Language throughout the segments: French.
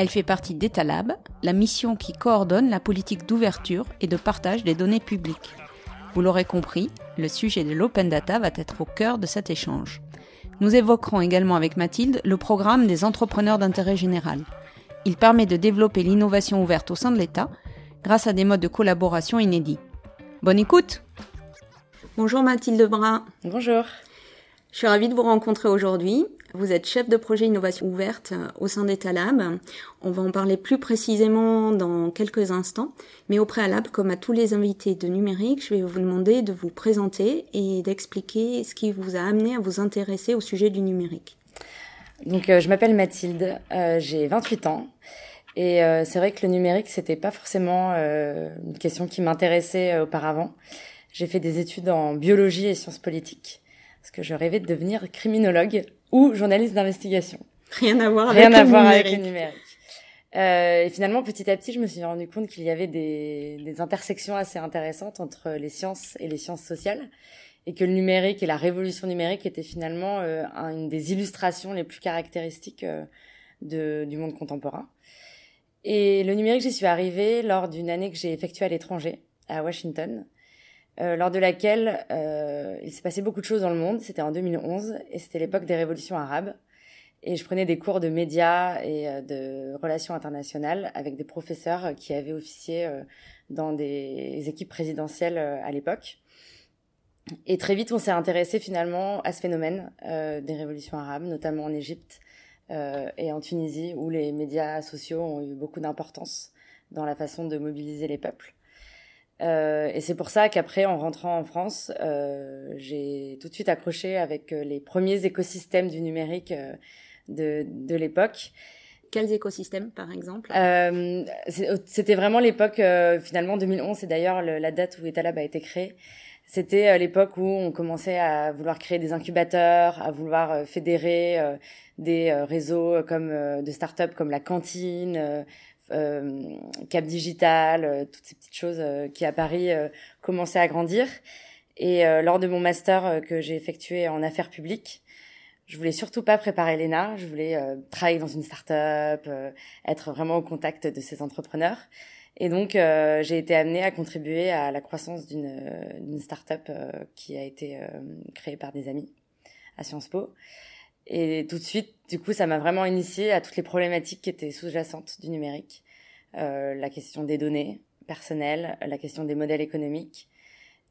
Elle fait partie d'Etalab, la mission qui coordonne la politique d'ouverture et de partage des données publiques. Vous l'aurez compris, le sujet de l'open data va être au cœur de cet échange. Nous évoquerons également avec Mathilde le programme des entrepreneurs d'intérêt général. Il permet de développer l'innovation ouverte au sein de l'État grâce à des modes de collaboration inédits. Bonne écoute Bonjour Mathilde Brun. Bonjour. Je suis ravie de vous rencontrer aujourd'hui. Vous êtes chef de projet innovation ouverte euh, au sein d'Etalab. On va en parler plus précisément dans quelques instants. Mais au préalable, comme à tous les invités de numérique, je vais vous demander de vous présenter et d'expliquer ce qui vous a amené à vous intéresser au sujet du numérique. Donc, euh, je m'appelle Mathilde, euh, j'ai 28 ans. Et c'est vrai que le numérique, c'était pas forcément une question qui m'intéressait auparavant. J'ai fait des études en biologie et sciences politiques parce que je rêvais de devenir criminologue ou journaliste d'investigation. Rien à voir avec, Rien à voir avec le numérique. Euh, et finalement, petit à petit, je me suis rendu compte qu'il y avait des, des, intersections assez intéressantes entre les sciences et les sciences sociales, et que le numérique et la révolution numérique étaient finalement euh, une des illustrations les plus caractéristiques euh, de, du monde contemporain. Et le numérique, j'y suis arrivée lors d'une année que j'ai effectuée à l'étranger, à Washington, euh, lors de laquelle euh, il s'est passé beaucoup de choses dans le monde. C'était en 2011 et c'était l'époque des révolutions arabes. Et je prenais des cours de médias et euh, de relations internationales avec des professeurs qui avaient officié dans des équipes présidentielles à l'époque. Et très vite, on s'est intéressé finalement à ce phénomène des révolutions arabes, notamment en Égypte et en Tunisie, où les médias sociaux ont eu beaucoup d'importance dans la façon de mobiliser les peuples. Euh, et c'est pour ça qu'après, en rentrant en France, euh, j'ai tout de suite accroché avec euh, les premiers écosystèmes du numérique euh, de, de l'époque. Quels écosystèmes, par exemple? Euh, C'était vraiment l'époque, finalement, 2011, c'est d'ailleurs la date où Etalab a été créé. C'était l'époque où on commençait à vouloir créer des incubateurs, à vouloir fédérer des réseaux comme de start-up comme la cantine, euh, Cap Digital, euh, toutes ces petites choses euh, qui à Paris commençaient à grandir. Et lors de mon master que j'ai effectué en affaires publiques, je voulais surtout pas préparer l'ENA, je voulais travailler dans une start-up, être vraiment au contact de ces entrepreneurs. Et donc, j'ai été amenée à contribuer à la croissance d'une start-up qui a été créée par des amis à Sciences Po. Et tout de suite, du coup, ça m'a vraiment initié à toutes les problématiques qui étaient sous-jacentes du numérique. Euh, la question des données personnelles, la question des modèles économiques,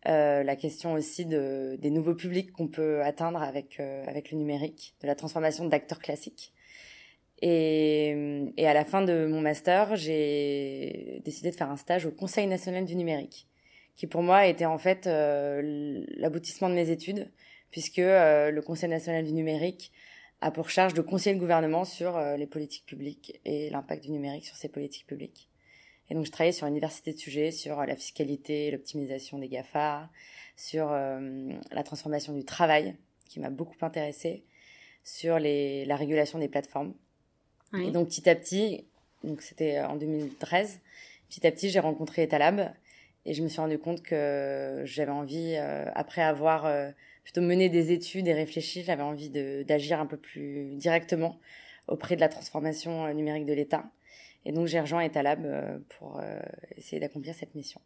euh, la question aussi de, des nouveaux publics qu'on peut atteindre avec, euh, avec le numérique, de la transformation d'acteurs classiques. Et, et à la fin de mon master, j'ai décidé de faire un stage au Conseil national du numérique, qui pour moi était en fait euh, l'aboutissement de mes études, puisque euh, le Conseil national du numérique a pour charge de conseiller le gouvernement sur euh, les politiques publiques et l'impact du numérique sur ces politiques publiques. Et donc je travaillais sur une diversité de sujets, sur euh, la fiscalité, l'optimisation des GAFA, sur euh, la transformation du travail, qui m'a beaucoup intéressée, sur les, la régulation des plateformes. Et donc petit à petit, donc c'était en 2013, petit à petit j'ai rencontré Etalab et je me suis rendu compte que j'avais envie, après avoir plutôt mener des études et réfléchir. J'avais envie d'agir un peu plus directement auprès de la transformation euh, numérique de l'État. Et donc j'ai rejoint Etalab euh, pour euh, essayer d'accomplir cette mission.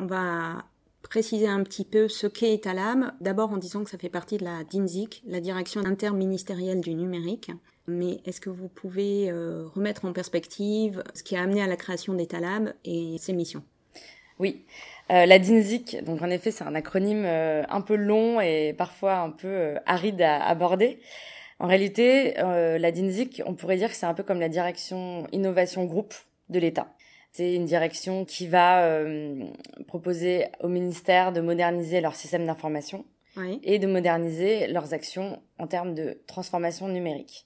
On va préciser un petit peu ce qu'est Etalab. D'abord en disant que ça fait partie de la DINSIC, la direction interministérielle du numérique. Mais est-ce que vous pouvez remettre en perspective ce qui a amené à la création d'Etalab et ses missions? Oui. Euh, la DINSIC, donc en effet, c'est un acronyme euh, un peu long et parfois un peu euh, aride à aborder. En réalité, la DINSIC, on pourrait dire que c'est un peu comme la direction innovation groupe de l'État. C'est une direction qui va proposer au ministère de moderniser leur système d'information et de moderniser leurs actions en termes de transformation numérique.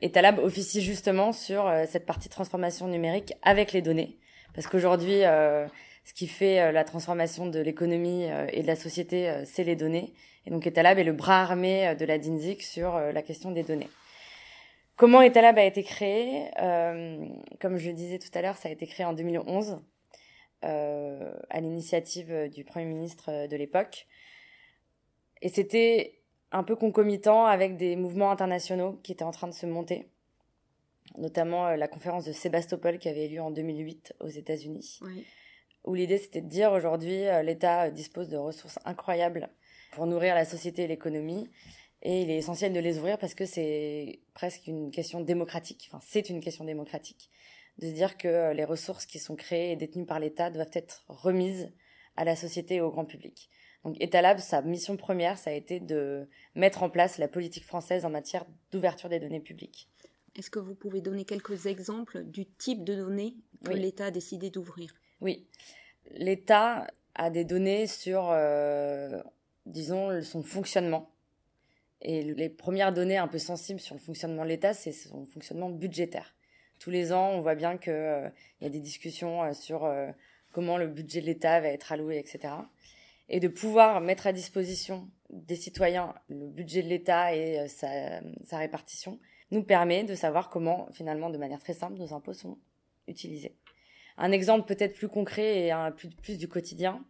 Et Talab officie justement sur cette partie transformation numérique avec les données. Parce qu'aujourd'hui, ce qui fait la transformation de l'économie et de la société, c'est les données. Et donc Etalab est le bras armé de la DINSIC sur la question des données. Comment Etalab a été créé? Euh, Comme je le disais tout à l'heure, ça a été créé en 2011 euh, à l'initiative du Premier ministre de l'époque. Et c'était un peu concomitant avec des mouvements internationaux qui étaient en train de se monter, notamment euh, la conférence de Sébastopol qui avait eu lieu en 2008 aux États-Unis, où l'idée c'était de dire aujourd'hui l'État dispose de ressources incroyables pour nourrir la société et l'économie et il est essentiel de les ouvrir parce que c'est presque une question démocratique, enfin c'est une question démocratique, de se dire que euh, les ressources qui sont créées et détenues par l'État doivent être remises à la société et au grand public. Donc Etalab, sa mission première, ça a été de mettre en place la politique française en matière d'ouverture des données publiques. Est-ce que vous pouvez donner quelques exemples du type de données que l'État a décidé d'ouvrir? Oui. L'État a des données sur, euh, disons, son fonctionnement et les premières données un peu sensibles sur le fonctionnement de l'État, c'est son fonctionnement budgétaire. Tous les ans, on voit bien qu'il euh, y a des discussions euh, sur euh, comment le budget de l'État va être alloué, etc. Et de pouvoir mettre à disposition des citoyens le budget de l'État et sa, sa répartition nous permet de savoir comment, finalement, de manière très simple, nos impôts sont utilisés. Un exemple peut-être plus concret et un plus, plus du quotidien,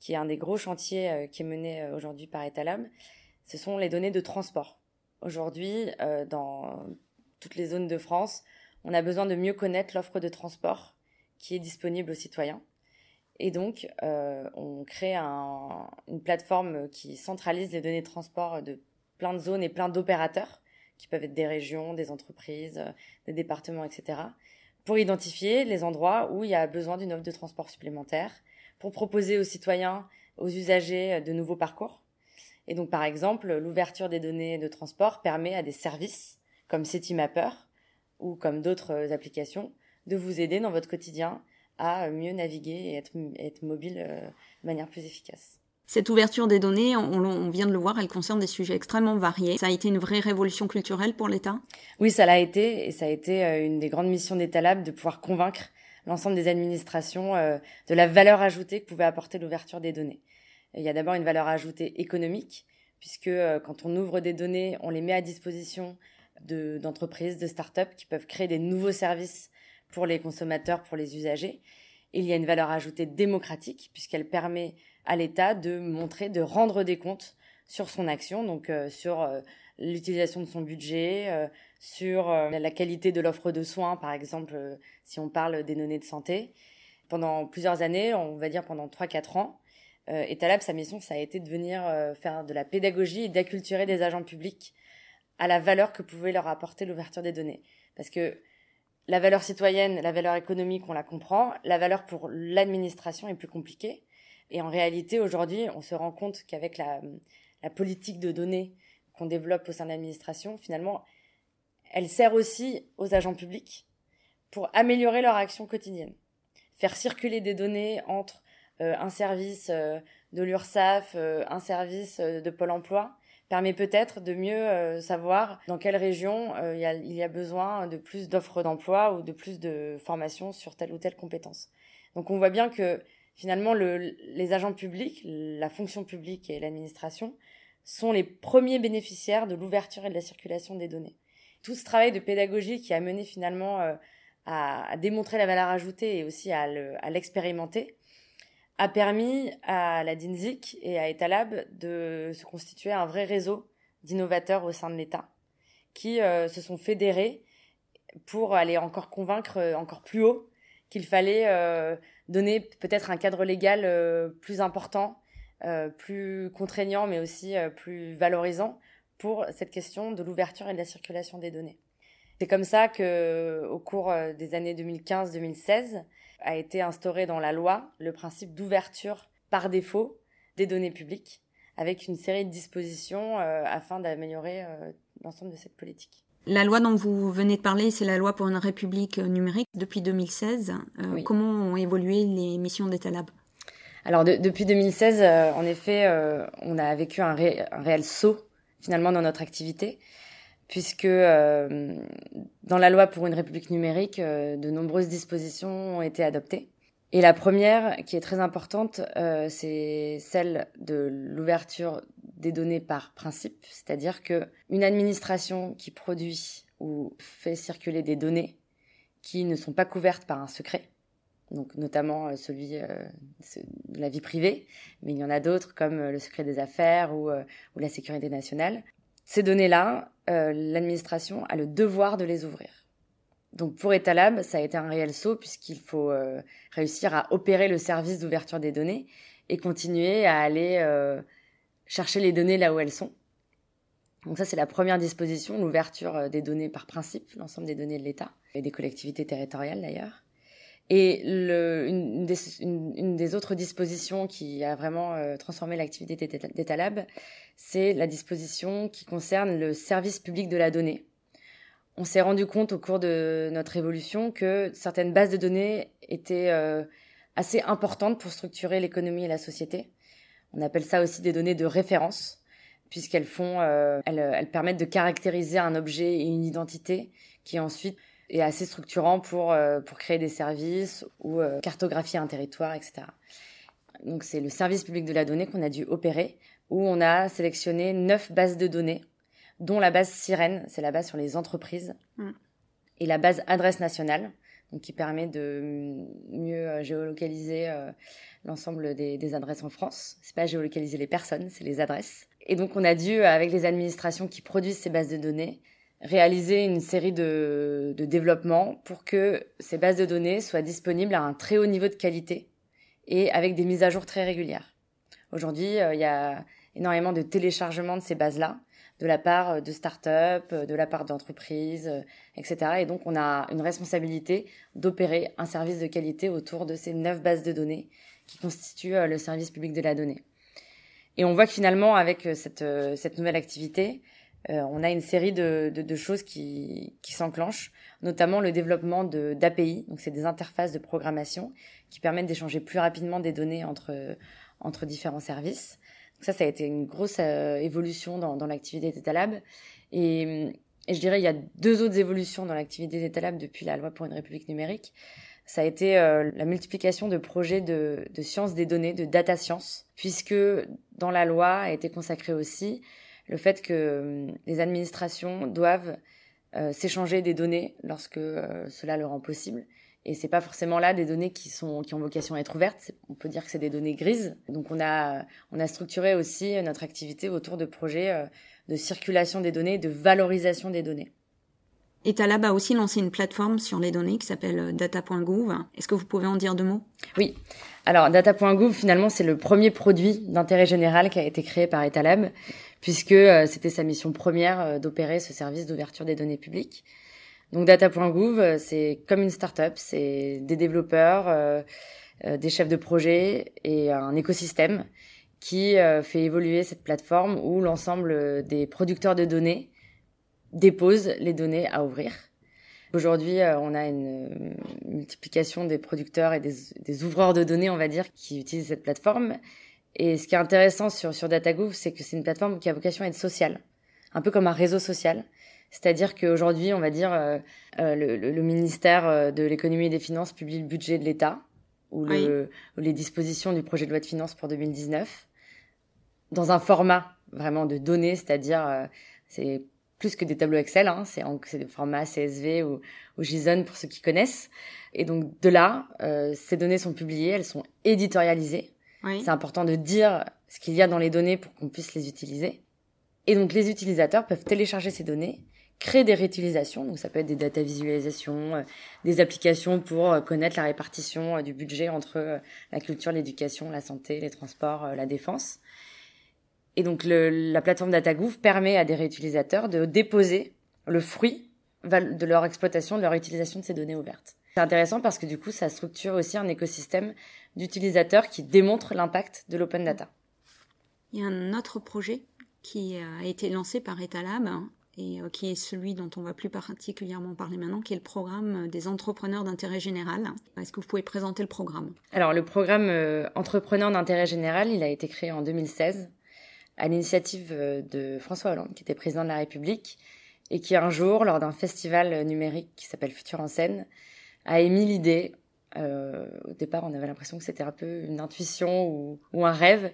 qui est un des gros chantiers qui est mené aujourd'hui par Etalab, ce sont les données de transport. Aujourd'hui, euh, dans toutes les zones de France, on a besoin de mieux connaître l'offre de transport qui est disponible aux citoyens. Et donc, euh, on crée une plateforme qui centralise les données de transport de plein de zones et plein d'opérateurs, qui peuvent être des régions, des entreprises, des départements, etc., pour identifier les endroits où il y a besoin d'une offre de transport supplémentaire, pour proposer aux citoyens, aux usagers de nouveaux parcours, et donc, par exemple, l'ouverture des données de transport permet à des services comme Citymapper ou comme d'autres applications de vous aider dans votre quotidien à mieux naviguer et être, être mobile euh, de manière plus efficace. Cette ouverture des données, on, vient de le voir, elle concerne des sujets extrêmement variés. Ça a été une vraie révolution culturelle pour l'État? Oui, ça l'a été, et ça a été euh, une des grandes missions d'État Lab de pouvoir convaincre l'ensemble des administrations euh, de la valeur ajoutée que pouvait apporter l'ouverture des données. Il y a d'abord une valeur ajoutée économique, puisque euh, quand on ouvre des données, on les met à disposition d'entreprises, de, start-up qui peuvent créer des nouveaux services pour les consommateurs, pour les usagers. il y a une valeur ajoutée démocratique, puisqu'elle permet à l'État de montrer, de rendre des comptes sur son action, donc euh, sur euh, l'utilisation de son budget, sur la qualité de l'offre de soins, par exemple, si on parle des données de santé. Pendant plusieurs années, on va dire pendant 3-4 ans, euh, et sa mission, ça a été de venir euh, faire de la pédagogie et d'acculturer des agents publics à la valeur que pouvait leur apporter l'ouverture des données. Parce que la valeur citoyenne, la valeur économique, on la comprend. La valeur pour l'administration est plus compliquée. Et en réalité, aujourd'hui, on se rend compte qu'avec la, la politique de données qu'on développe au sein de l'administration, finalement, elle sert aussi aux agents publics pour améliorer leur action quotidienne. Faire circuler des données entre euh, un service euh, de l'URSSAF, euh, un service de Pôle Emploi, permet peut-être de mieux savoir dans quelle région il, y a, il y a besoin de plus d'offres d'emploi ou de plus de formation sur telle ou telle compétence. Donc on voit bien que finalement le, les agents publics, la fonction publique et l'administration sont les premiers bénéficiaires de l'ouverture et de la circulation des données. Tout ce travail de pédagogie qui a mené finalement à, à, démontrer la valeur ajoutée et aussi à l'expérimenter, a permis à la DINSIC et à Etalab de se constituer un vrai réseau d'innovateurs au sein de l'État qui euh, se sont fédérés pour aller encore convaincre euh, encore plus haut qu'il fallait euh, donner peut-être un cadre légal plus important, plus contraignant, mais aussi plus valorisant pour cette question de l'ouverture et de la circulation des données. C'est comme ça que, au cours des années 2015-2016, a été instauré dans la loi le principe d'ouverture par défaut des données publiques, avec une série de dispositions euh, afin d'améliorer euh, l'ensemble de cette politique. La loi dont vous venez de parler, c'est la loi pour une république numérique depuis 2016. Euh, comment ont évolué les missions d'État Lab? Alors depuis 2016, en effet, on a vécu un, un réel saut finalement dans notre activité puisque dans la loi pour une république numérique, de nombreuses dispositions ont été adoptées. Et la première, qui est très importante, c'est celle de l'ouverture des données par principe, c'est-à-dire que une administration qui produit ou fait circuler des données qui ne sont pas couvertes par un secret, donc notamment euh, celui euh, de la vie privée, mais il y en a d'autres comme euh, le secret des affaires ou la sécurité nationale. Ces données-là, l'administration a le devoir de les ouvrir. Donc pour Etalab, ça a été un réel saut puisqu'il faut réussir à opérer le service d'ouverture des données et continuer à aller chercher les données là où elles sont. Donc ça, c'est la première disposition, l'ouverture des données par principe, l'ensemble des données de l'État et des collectivités territoriales d'ailleurs. Et une, des, autres dispositions qui a vraiment euh, transformé l'activité d'Etalab, c'est la disposition qui concerne le service public de la donnée. On s'est rendu compte au cours de notre évolution que certaines bases de données étaient euh, assez importantes pour structurer l'économie et la société. On appelle ça aussi des données de référence, puisqu'elles font, euh, elles, elles permettent de caractériser un objet et une identité qui ensuite est assez structurant pour, euh, pour créer des services ou euh, cartographier un territoire, etc. Donc c'est le service public de la donnée qu'on a dû opérer, où on a sélectionné neuf bases de données, dont la base Sirène, c'est la base sur les entreprises, mm. et la base Adresse nationale, donc qui permet de mieux euh, géolocaliser l'ensemble des, des, adresses en France. C'est pas géolocaliser les personnes, c'est les adresses. Et donc on a dû, avec les administrations qui produisent ces bases de données, réaliser une série de, de développements pour que ces bases de données soient disponibles à un très haut niveau de qualité et avec des mises à jour très régulières. Aujourd'hui, euh, il y a énormément de téléchargements de ces bases-là, de la part de start-up, de la part d'entreprises, etc. Et donc, on a une responsabilité d'opérer un service de qualité autour de ces neuf bases de données qui constituent euh, le service public de la donnée. Et on voit que finalement, avec euh, cette, cette nouvelle activité, euh, on a une série de, de, de choses qui, qui s'enclenchent, notamment le développement d'API, donc c'est des interfaces de programmation qui permettent d'échanger plus rapidement des données entre, entre différents services. Ça, ça a été une grosse euh, évolution dans, l'activité d'Etalab. Et, et je dirais, il y a deux autres évolutions dans l'activité d'Etalab depuis la loi pour une république numérique. Ça a été euh, la multiplication de projets de, de sciences des données, de data science, puisque dans la loi a été consacré aussi le fait que hum, les administrations doivent euh, s'échanger des données lorsque cela le rend possible. Et c'est pas forcément là des données qui sont qui ont vocation à être ouvertes. On peut dire que c'est des données grises. Donc on a on a structuré aussi notre activité autour de projets euh, de circulation des données, de valorisation des données. Etalab a aussi lancé une plateforme sur les données qui s'appelle data.gouv. Est-ce que vous pouvez en dire deux mots? Oui. Alors data.gouv finalement c'est le premier produit d'intérêt général qui a été créé par Etalab puisque euh, c'était sa mission première euh, d'opérer ce service d'ouverture des données publiques. Donc data.gouv, euh, c'est comme une start-up, c'est des développeurs, des chefs de projet et un écosystème qui fait évoluer cette plateforme où l'ensemble des producteurs de données déposent les données à ouvrir. Aujourd'hui, on a une multiplication des producteurs et des, des, ouvreurs de données, on va dire, qui utilisent cette plateforme. Et ce qui est intéressant sur, sur DataGouv, c'est que c'est une plateforme qui a vocation à être sociale, un peu comme un réseau social. C'est-à-dire qu'aujourd'hui, on va dire, euh, euh le, le, ministère euh, de l'économie et des finances publie le budget de l'État ou, le, ou les dispositions du projet de loi de finances pour 2019 dans un format vraiment de données, c'est-à-dire euh, c'est plus que des tableaux Excel, hein, c'est des formats CSV ou, ou JSON pour ceux qui connaissent. Et donc de là, euh, ces données sont publiées, elles sont éditorialisées c'est important de dire ce qu'il y a dans les données pour qu'on puisse les utiliser. Et donc les utilisateurs peuvent télécharger ces données, créer des réutilisations, donc ça peut être des data visualisations, euh, des applications pour euh, connaître la répartition euh, du budget entre la culture, l'éducation, la santé, les transports, la défense. Et donc le, la plateforme DataGouv permet à des réutilisateurs de déposer le fruit de leur exploitation, de leur utilisation de ces données ouvertes. C'est intéressant parce que du coup, ça structure aussi un écosystème d'utilisateurs qui démontrent l'impact de l'open data. Il y a un autre projet qui a été lancé par Etalab et euh, qui est celui dont on va plus particulièrement parler maintenant, qui est le programme des entrepreneurs d'intérêt général. Est-ce que vous pouvez présenter le programme? Alors, le programme euh, entrepreneurs d'intérêt général, il a été créé en 2016 à l'initiative euh, de François Hollande, qui était président de la République, et qui un jour, lors d'un festival numérique qui s'appelle Futur en scène, a émis l'idée. Euh, au départ, on avait l'impression que c'était un peu une intuition ou, un rêve.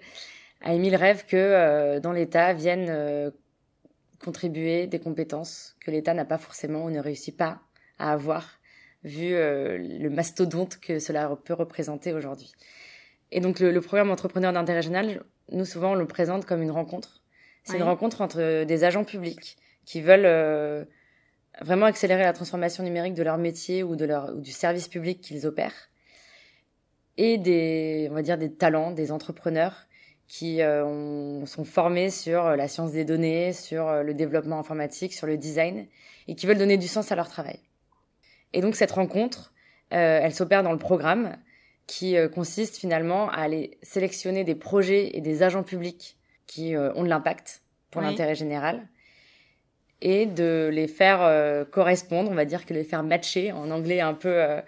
A émis le rêve que euh, dans l'État viennent euh, contribuer des compétences que l'État n'a pas forcément ou ne réussit pas à avoir, vu euh, le mastodonte que cela peut représenter aujourd'hui. Et donc le, le programme Entrepreneur d'intérêt général, nous souvent on le présente comme une rencontre. C'est une rencontre entre des agents publics qui veulent euh, vraiment accélérer la transformation numérique de leur métier ou de leur ou du service public qu'ils opèrent et des on va dire des talents, des entrepreneurs qui euh, ont, sont formés sur la science des données, sur euh, le développement informatique, sur le design et qui veulent donner du sens à leur travail. Et donc cette rencontre, euh, elle s'opère dans le programme qui euh, consiste finalement à aller sélectionner des projets et des agents publics qui ont de l'impact pour oui. l'intérêt général et de les faire euh, correspondre, on va dire que les faire matcher en anglais un peu euh,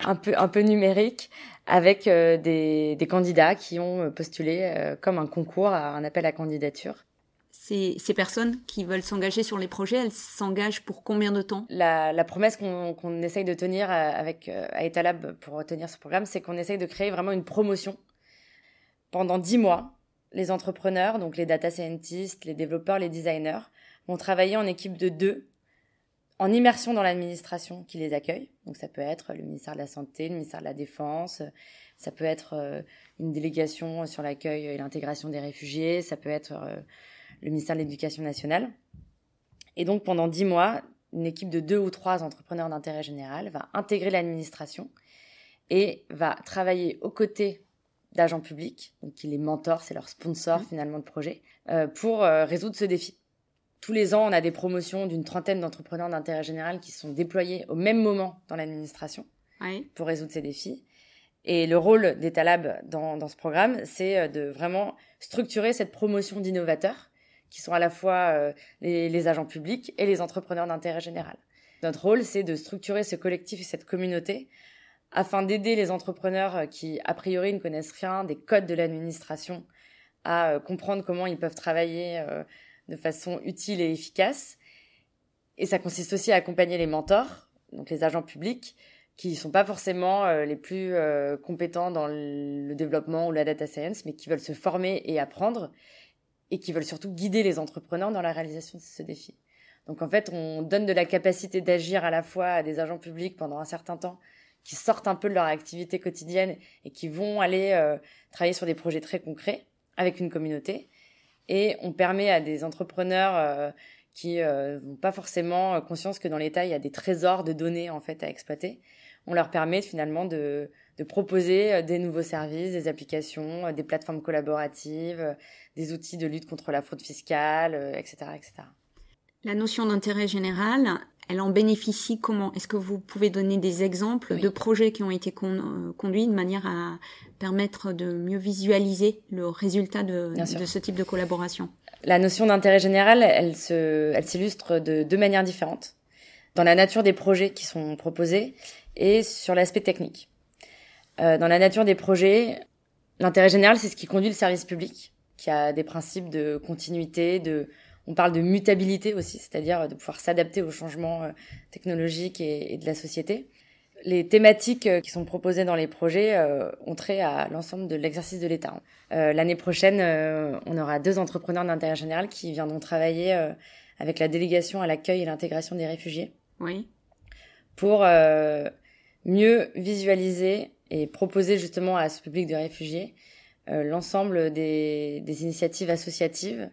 un peu un peu numérique avec euh, des, des candidats qui ont postulé comme un concours à un appel à candidature. Ces, ces personnes qui veulent s'engager sur les projets, elles s'engagent pour combien de temps? La, la promesse qu'on qu'on essaye de tenir avec à Etalab pour tenir ce programme, c'est qu'on essaye de créer vraiment une promotion pendant dix mois. Les entrepreneurs, donc les data scientists, les développeurs, les designers, vont travailler en équipe de deux, en immersion dans l'administration qui les accueille. Donc ça peut être le ministère de la Santé, le ministère de la Défense, ça peut être euh, une délégation sur l'accueil et l'intégration des réfugiés, ça peut être euh, le ministère de l'Éducation nationale. Et donc pendant dix mois, une équipe de deux ou trois entrepreneurs d'intérêt général va intégrer l'administration et va travailler aux côtés d'agents publics, donc qui les mentorent, c'est leur sponsor mmh. finalement de projet, euh, pour euh, résoudre ce défi. Tous les ans, on a des promotions d'une trentaine d'entrepreneurs d'intérêt général qui sont déployés au même moment dans l'administration oui. pour résoudre ces défis. Et le rôle d'Etalab dans, dans ce programme, c'est euh, de vraiment structurer cette promotion d'innovateurs qui sont à la fois euh, les, les, agents publics et les entrepreneurs d'intérêt général. Notre rôle, c'est de structurer ce collectif et cette communauté afin d'aider les entrepreneurs qui, a priori, ne connaissent rien des codes de l'administration à euh, comprendre comment ils peuvent travailler euh, de façon utile et efficace. Et ça consiste aussi à accompagner les mentors, donc les agents publics, qui ne sont pas forcément euh, les plus euh, compétents dans le développement ou la data science, mais qui veulent se former et apprendre, et qui veulent surtout guider les entrepreneurs dans la réalisation de ce défi. Donc en fait, on donne de la capacité d'agir à la fois à des agents publics pendant un certain temps, qui sortent un peu de leur activité quotidienne et qui vont aller euh, travailler sur des projets très concrets avec une communauté, et on permet à des entrepreneurs euh, qui n'ont euh, pas forcément conscience que dans l'État, il y a des trésors de données en fait à exploiter. On leur permet finalement de, de proposer euh, des nouveaux services, des applications, euh, des plateformes collaboratives, des outils de lutte contre la fraude fiscale, etc. etc. La notion d'intérêt général, elle en bénéficie comment? Est-ce que vous pouvez donner des exemples oui. de projets qui ont été con euh, conduits de manière à permettre de mieux visualiser le résultat de, de ce type de collaboration? La notion d'intérêt général, elle s'illustre de deux manières différentes. Dans la nature des projets qui sont proposés et sur l'aspect technique. Euh, dans la nature des projets, l'intérêt général, c'est ce qui conduit le service public, qui a des principes de continuité, de on parle de mutabilité aussi, c'est-à-dire de pouvoir s'adapter aux changements euh, technologiques et, et, de la société. Les thématiques euh, qui sont proposées dans les projets euh, ont trait à l'ensemble de l'exercice de l'État. L'année prochaine, on aura deux entrepreneurs d'intérêt général qui viendront travailler avec la délégation à l'accueil et l'intégration des réfugiés. Oui. Pour mieux visualiser et proposer justement à ce public de réfugiés l'ensemble des, des initiatives associatives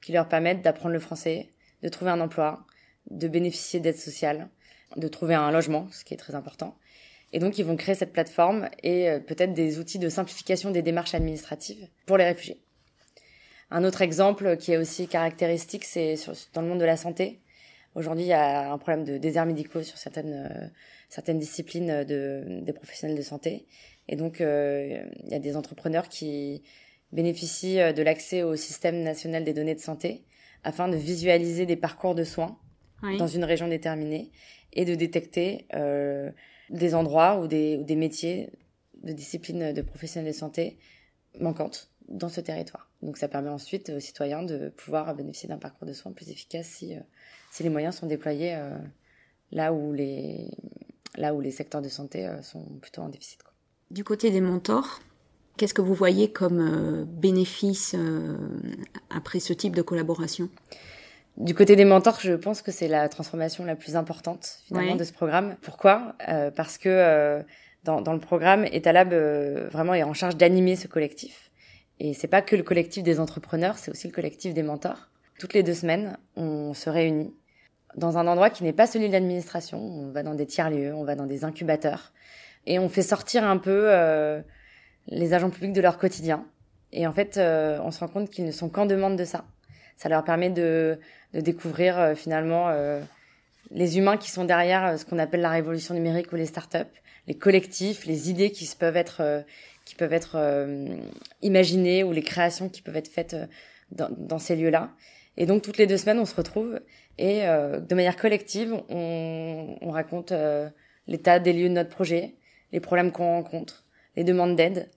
qui leur permettent d'apprendre le français, de trouver un emploi, de bénéficier d'aide sociale, de trouver un logement, ce qui est très important. Et donc, ils vont créer cette plateforme et euh, peut-être des outils de simplification des démarches administratives pour les réfugiés. Un autre exemple qui est aussi caractéristique, c'est dans le monde de la santé. Aujourd'hui, il y a un problème de déserts médicaux sur certaines, euh, certaines disciplines de, des professionnels de santé. Et donc, euh, il y a des entrepreneurs qui bénéficient euh, de l'accès au système national des données de santé afin de visualiser des parcours de soins oui. dans une région déterminée et de détecter euh, des endroits ou des, ou des métiers de disciplines de professionnels de santé manquantes dans ce territoire. Donc ça permet ensuite aux citoyens de pouvoir bénéficier d'un parcours de soins plus efficace si, si les moyens sont déployés là, où les, là où les secteurs de santé sont plutôt en déficit. Du côté des mentors, qu'est-ce que vous voyez comme bénéfice après ce type de collaboration? Du côté des mentors, je pense que c'est la transformation la plus importante finalement de ce programme. Pourquoi? Euh, Parce que euh, dans, dans, le programme, Etalab euh, vraiment est en charge d'animer ce collectif. Et c'est pas que le collectif des entrepreneurs, c'est aussi le collectif des mentors. Toutes les deux semaines, on se réunit dans un endroit qui n'est pas celui de l'administration. On va dans des tiers-lieux, on va dans des incubateurs, et on fait sortir un peu les agents publics de leur quotidien. Et en fait, on se rend compte qu'ils ne sont qu'en demande de ça. Ça leur permet de de découvrir euh, finalement euh, les humains qui sont derrière euh, ce qu'on appelle la révolution numérique ou les startups, les collectifs, les idées qui peuvent être qui peuvent être imaginées ou les créations qui peuvent être faites dans, dans ces lieux-là. Et donc toutes les deux semaines, on se retrouve et de manière collective, on, on raconte l'état des lieux de notre projet, les problèmes qu'on rencontre, les demandes d'aide.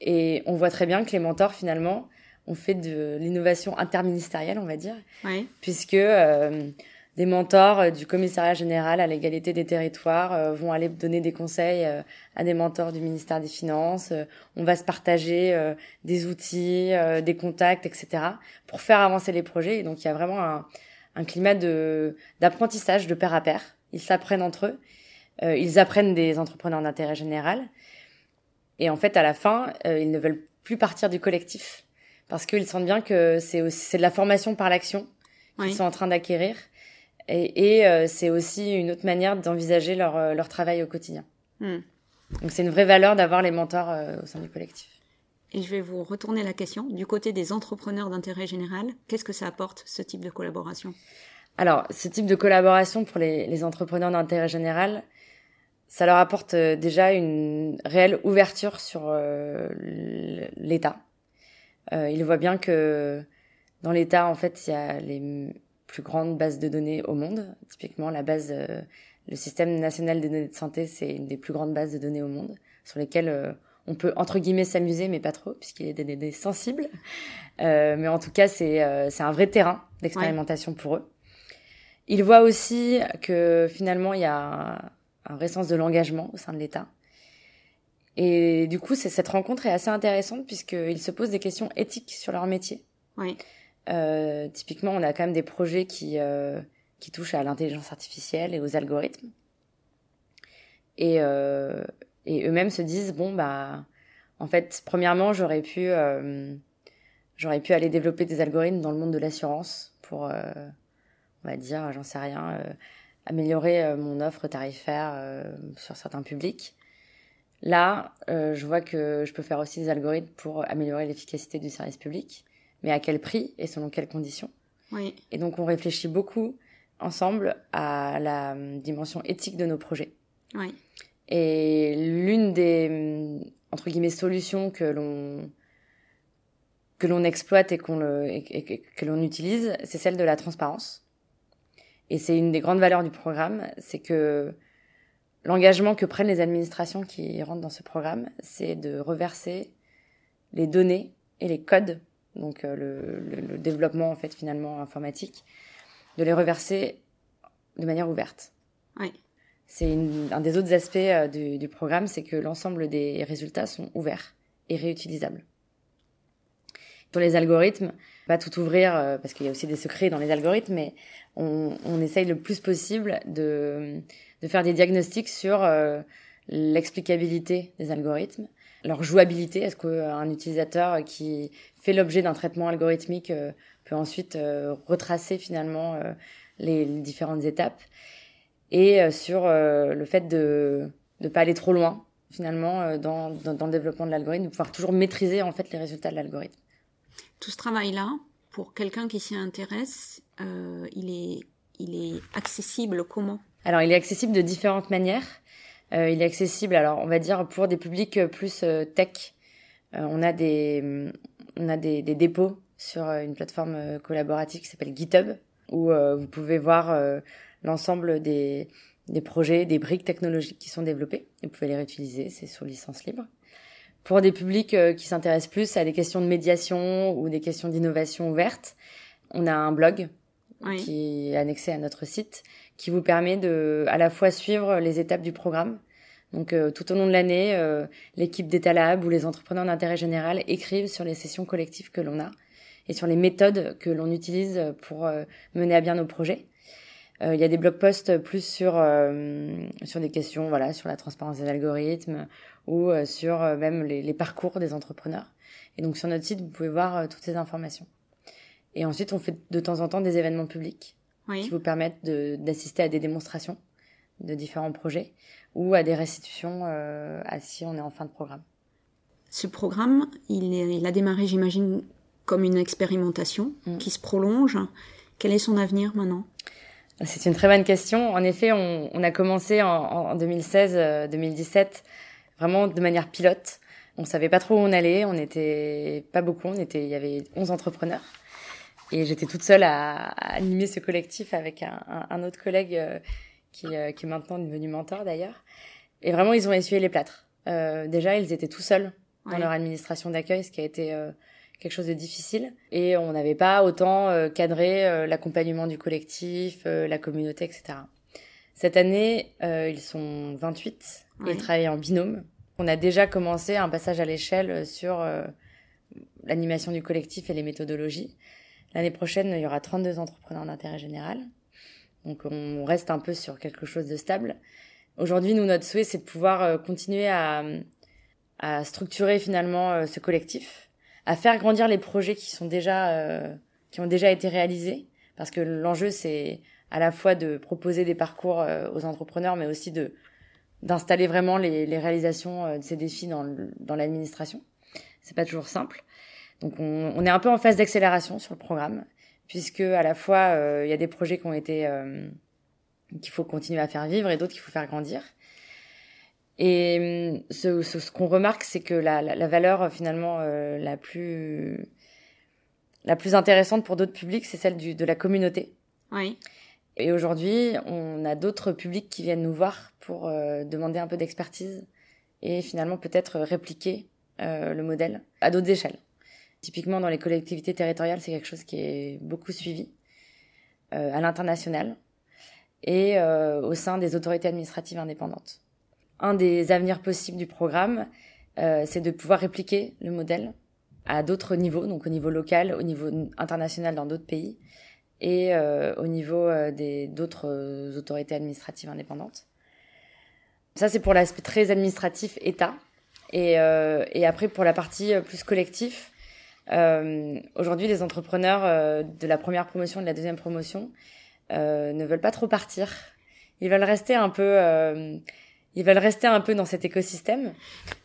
Et on voit très bien que les mentors, finalement, on fait de l'innovation interministérielle, on va dire, puisque euh, des mentors euh, du commissariat général à l'égalité des territoires euh, vont aller donner des conseils à des mentors du ministère des Finances. on va se partager des outils, des contacts, etc. pour faire avancer les projets. Et donc il y a vraiment un, un climat de d'apprentissage de pair à pair. Ils s'apprennent entre eux. ils apprennent des entrepreneurs d'intérêt général. Et en fait, à la fin, ils ne veulent plus partir du collectif parce qu'ils sentent bien que c'est c'est de la formation par l'action qu'ils sont en train d'acquérir et, et euh, c'est aussi une autre manière d'envisager leur euh, leur travail au quotidien. Hmm. Donc c'est une vraie valeur d'avoir les mentors euh, au sein du collectif. Et je vais vous retourner la question du côté des entrepreneurs d'intérêt général. Qu'est-ce que ça apporte ce type de collaboration? Alors, ce type de collaboration pour les, les entrepreneurs d'intérêt général, ça leur apporte déjà une réelle ouverture sur l'État euh, il voit bien que dans l'État, en fait, il y a les plus grandes bases de données au monde. Typiquement, la base, euh, le système national des données de santé, c'est une des plus grandes bases de données au monde, sur lesquelles euh, on peut entre guillemets s'amuser, mais pas trop, puisqu'il y a des données sensibles. Euh, mais en tout cas, c'est un vrai terrain d'expérimentation pour eux. Il voit aussi que finalement, il y a un, vrai sens de l'engagement au sein de l'État. Et du coup, cette rencontre est assez intéressante puisqu'ils se posent des questions éthiques sur leur métier. Oui. Euh, typiquement, on a quand même des projets qui, euh, qui touchent à l'intelligence artificielle et aux algorithmes. Et, euh, et eux-mêmes se disent, bon, bah, en fait, premièrement, j'aurais pu, j'aurais pu aller développer des algorithmes dans le monde de l'assurance pour, on va dire, j'en sais rien, améliorer mon offre tarifaire sur certains publics. Là, euh, je vois que je peux faire aussi des algorithmes pour améliorer l'efficacité du service public, mais à quel prix et selon quelles conditions? Oui. Et donc, on réfléchit beaucoup ensemble à la hum, dimension éthique de nos projets. Oui. Et l'une des hum, entre guillemets solutions que l'on que l'on exploite et qu'on le et, que l'on utilise, c'est celle de la transparence. Et c'est une des grandes valeurs du programme, c'est que l'engagement que prennent les administrations qui rentrent dans ce programme, c'est de reverser les données et les codes, donc euh, le, développement en fait finalement informatique, de les reverser de manière ouverte. Oui. C'est un des autres aspects euh, du, du programme, c'est que l'ensemble des résultats sont ouverts et réutilisables. Pour les algorithmes, pas tout ouvrir euh, parce qu'il y a aussi des secrets dans les algorithmes, mais on, on essaye le plus possible de de faire des diagnostics sur euh, l'explicabilité des algorithmes, leur jouabilité. Est-ce qu'un utilisateur qui fait l'objet d'un traitement algorithmique euh, peut ensuite euh, retracer finalement les, différentes étapes? Et sur le fait de ne pas aller trop loin finalement dans, dans, le développement de l'algorithme, de pouvoir toujours maîtriser en fait les résultats de l'algorithme. Tout ce travail-là, pour quelqu'un qui s'y intéresse, il, est, il est accessible comment? Alors, il est accessible de différentes manières. Euh, il est accessible, alors on va dire pour des publics euh, plus euh, tech. on a des on a des, dépôts sur une plateforme collaborative qui s'appelle GitHub où vous pouvez voir l'ensemble des des projets, des briques technologiques qui sont développées vous pouvez les réutiliser. C'est sous licence libre. Pour des publics qui s'intéressent plus à des questions de médiation ou des questions d'innovation ouverte, on a un blog qui est annexé à notre site, qui vous permet de à la fois suivre les étapes du programme. Donc euh, tout au long de l'année, euh, l'équipe d'Etalab ou les entrepreneurs d'intérêt général écrivent sur les sessions collectives que l'on a et sur les méthodes que l'on utilise pour euh, mener à bien nos projets. Il y a des blog posts plus sur sur des questions voilà sur la transparence des algorithmes ou sur même les, les, parcours des entrepreneurs. Et donc sur notre site, vous pouvez voir toutes ces informations. Et ensuite, on fait de temps en temps des événements publics qui vous permettent d'assister à des démonstrations de différents projets ou à des restitutions euh, à si on est en fin de programme. Ce programme, il, est, il a démarré, j'imagine, comme une expérimentation mm. qui se prolonge. Quel est son avenir maintenant? C'est une très bonne question. En effet, on, on a commencé en, en 2016-2017 euh, vraiment de manière pilote. On savait pas trop où on allait. On n'était pas beaucoup. On était, il y avait 11 entrepreneurs. Et j'étais toute seule à, à, animer ce collectif avec un, un, autre collègue euh, qui, euh, qui, est maintenant devenu mentor d'ailleurs. Et vraiment, ils ont essuyé les plâtres. Euh, déjà, ils étaient tout seuls dans leur administration d'accueil, ce qui a été quelque chose de difficile. Et on n'avait pas autant cadré l'accompagnement du collectif, la communauté, etc. Cette année, ils sont 28 et ils travaillent en binôme. On a déjà commencé un passage à l'échelle sur l'animation du collectif et les méthodologies. L'année prochaine, il y aura 32 entrepreneurs d'intérêt général. Donc on reste un peu sur quelque chose de stable. Aujourd'hui, nous, notre souhait, c'est de pouvoir euh, continuer à, à structurer finalement euh, ce collectif, à faire grandir les projets qui sont déjà euh, qui ont déjà été réalisés, parce que l'enjeu c'est à la fois de proposer des parcours aux entrepreneurs, mais aussi de d'installer vraiment les, les réalisations de ces défis dans, dans l'administration. C'est pas toujours simple. Donc on, on, est un peu en phase d'accélération sur le programme, puisque à la fois euh, il y a des projets qui ont été euh, qu'il faut continuer à faire vivre et d'autres qu'il faut faire grandir. Et euh, ce, ce, qu'on remarque, c'est que la, la, la, valeur finalement la plus la plus intéressante pour d'autres publics, c'est celle du, de la communauté. Oui. Et aujourd'hui, on a d'autres publics qui viennent nous voir pour demander un peu d'expertise et finalement peut-être répliquer le modèle à d'autres échelles. Typiquement, dans les collectivités territoriales, c'est quelque chose qui est beaucoup suivi euh, à l'international et euh, au sein des autorités administratives indépendantes. Un des avenirs possibles du programme, euh, c'est de pouvoir répliquer le modèle à d'autres niveaux, donc au niveau local, au niveau international dans d'autres pays et au niveau des d'autres autorités administratives indépendantes. Ça, c'est pour l'aspect très administratif État. Et, et après, pour la partie plus collectif, euh, Aujourd'hui, les entrepreneurs euh, de la première promotion, de la deuxième promotion, euh, ne veulent pas trop partir. Ils veulent rester un peu. Euh, ils veulent rester un peu dans cet écosystème.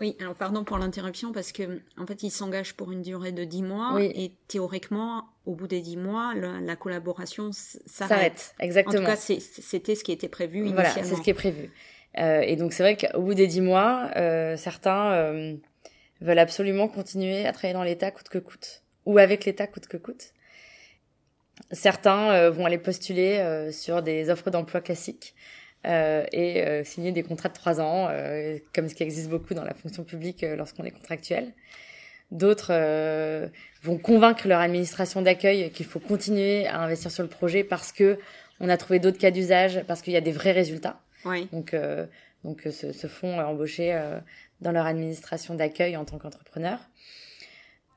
Oui, alors pardon pour l'interruption parce que en fait ils s'engagent pour une durée de dix mois oui. et théoriquement au bout des dix mois la, la collaboration s'arrête. Exactement. En tout cas c'était ce qui était prévu initialement. Voilà, c'est ce qui est prévu. Euh, et donc c'est vrai qu'au bout des dix mois, euh, certains euh, veulent absolument continuer à travailler dans l'État coûte que coûte, ou avec l'État coûte que coûte. Certains euh, vont aller postuler euh, sur des offres d'emploi classiques euh, et euh, signer des contrats de trois ans, euh, comme ce qui existe beaucoup dans la fonction publique lorsqu'on est contractuel. D'autres vont convaincre leur administration d'accueil qu'il faut continuer à investir sur le projet parce que on a trouvé d'autres cas d'usage, parce qu'il y a des vrais résultats. Oui. Donc, donc se, se font embaucher dans leur administration d'accueil en tant qu'entrepreneur.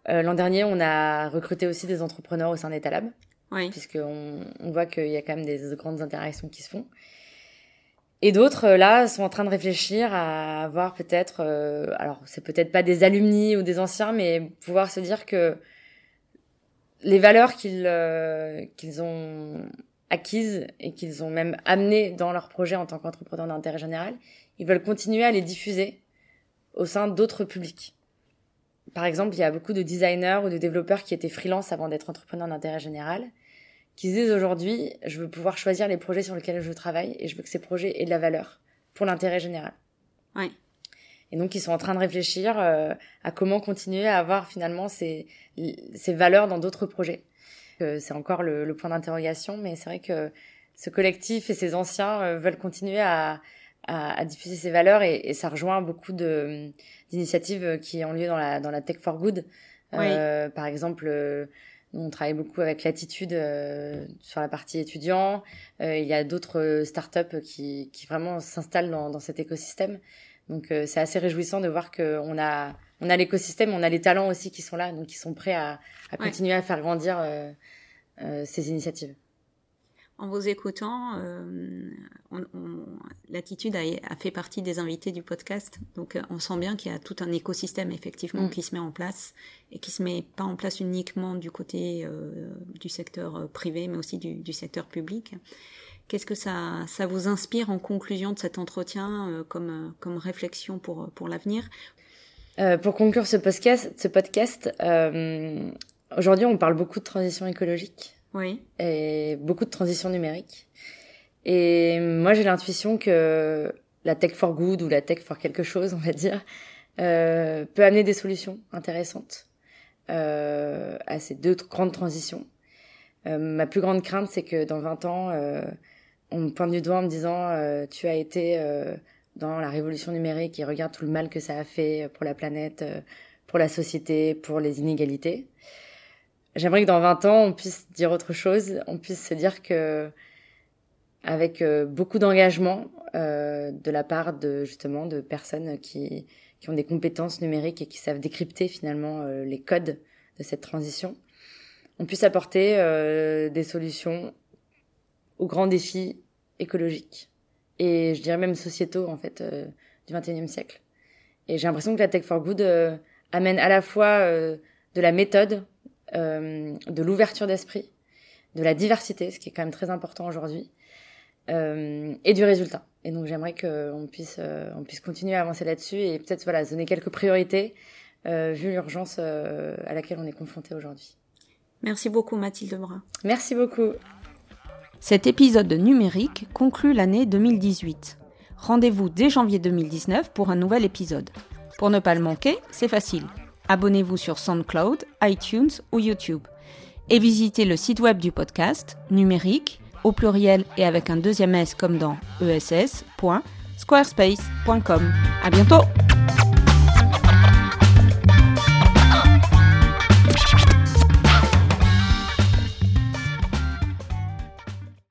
Euh, L'an dernier, on a recruté aussi des entrepreneurs au sein d'Etalab, oui. puisqu'on on voit qu'il y a quand même des grandes interactions qui se font. Et d'autres, euh, là, sont en train de réfléchir à avoir peut-être, euh, alors c'est peut-être pas des alumni ou des anciens, mais pouvoir se dire que les valeurs qu'ils euh, qu'ils ont acquises et qu'ils ont même amenées dans leur projet en tant qu'entrepreneur d'intérêt général, ils veulent continuer à les diffuser au sein d'autres publics. Par exemple, il y a beaucoup de designers ou de développeurs qui étaient freelance avant d'être entrepreneurs d'intérêt général, qui se disent aujourd'hui, je veux pouvoir choisir les projets sur lesquels je travaille et je veux que ces projets aient de la valeur pour l'intérêt général. Ouais. Et donc, ils sont en train de réfléchir euh, à comment continuer à avoir finalement ces, ces valeurs dans d'autres projets. Euh, c'est encore le, le point d'interrogation, mais c'est vrai que ce collectif et ces anciens euh, veulent continuer à, à, diffuser ces valeurs et, et ça rejoint beaucoup de d'initiatives qui ont lieu dans la dans la tech for good. Euh, par exemple, euh, on travaille beaucoup avec l'attitude euh, sur la partie étudiant. Euh, il y a d'autres startups qui qui vraiment s'installent dans dans cet écosystème. Donc c'est assez réjouissant de voir qu'on a on a l'écosystème, on a les talents aussi qui sont là, donc qui sont prêts à, à continuer à faire grandir ces initiatives. En vous écoutant, euh, l'attitude a, a, fait partie des invités du podcast, donc euh, on sent bien qu'il y a tout un écosystème effectivement mm. qui se met en place et qui se met pas en place uniquement du côté euh, du secteur privé, mais aussi du, du secteur public. Qu'est-ce que ça, ça vous inspire en conclusion de cet entretien euh, comme, comme réflexion pour, pour l'avenir? Pour conclure ce podcast, ce podcast aujourd'hui on parle beaucoup de transition écologique oui. Et beaucoup de transition numérique. Et moi, j'ai l'intuition que la tech for good ou la tech for quelque chose, on va dire, euh, peut amener des solutions intéressantes euh, à ces deux grandes transitions. Euh, ma plus grande crainte, c'est que dans 20 ans, euh, on me pointe du doigt en me disant euh, tu as été euh, dans la révolution numérique et regarde tout le mal que ça a fait pour la planète, pour la société, pour les inégalités. J'aimerais que dans 20 ans, on puisse dire autre chose, on puisse se dire que avec euh, beaucoup d'engagement euh, de la part de justement de personnes qui qui ont des compétences numériques et qui savent décrypter finalement euh, les codes de cette transition, on puisse apporter euh, des solutions aux grands défis écologiques et je dirais même sociétaux en fait euh, du 21e siècle. Et j'ai l'impression que la Tech for Good amène à la fois de la méthode euh, de l'ouverture d'esprit, de la diversité, ce qui est quand même très important aujourd'hui, euh, et du résultat. Et donc j'aimerais qu'on puisse, euh, on puisse continuer à avancer là-dessus et peut-être voilà donner quelques priorités euh, vu l'urgence euh, à laquelle on est confronté aujourd'hui. Merci beaucoup Mathilde Brun. Merci beaucoup. Cet épisode de numérique conclut l'année 2018. Rendez-vous dès janvier 2019 pour un nouvel épisode. Pour ne pas le manquer, c'est facile abonnez-vous sur SoundCloud, iTunes ou YouTube. Et visitez le site web du podcast, numérique, au pluriel et avec un deuxième S comme dans ess.squarespace.com. À bientôt!